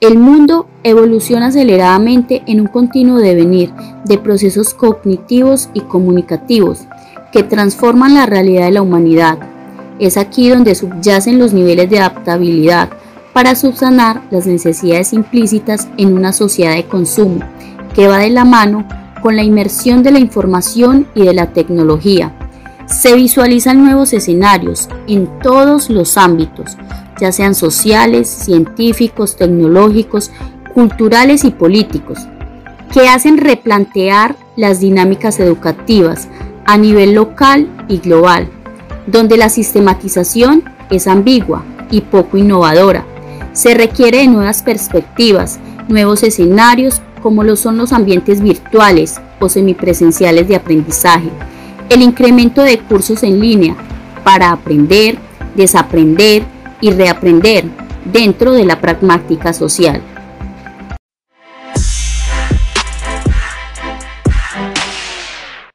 El mundo evoluciona aceleradamente en un continuo devenir de procesos cognitivos y comunicativos que transforman la realidad de la humanidad. Es aquí donde subyacen los niveles de adaptabilidad para subsanar las necesidades implícitas en una sociedad de consumo que va de la mano con la inmersión de la información y de la tecnología. Se visualizan nuevos escenarios en todos los ámbitos, ya sean sociales, científicos, tecnológicos, culturales y políticos, que hacen replantear las dinámicas educativas a nivel local y global, donde la sistematización es ambigua y poco innovadora. Se requiere de nuevas perspectivas, nuevos escenarios como lo son los ambientes virtuales o semipresenciales de aprendizaje, el incremento de cursos en línea para aprender, desaprender y reaprender dentro de la pragmática social.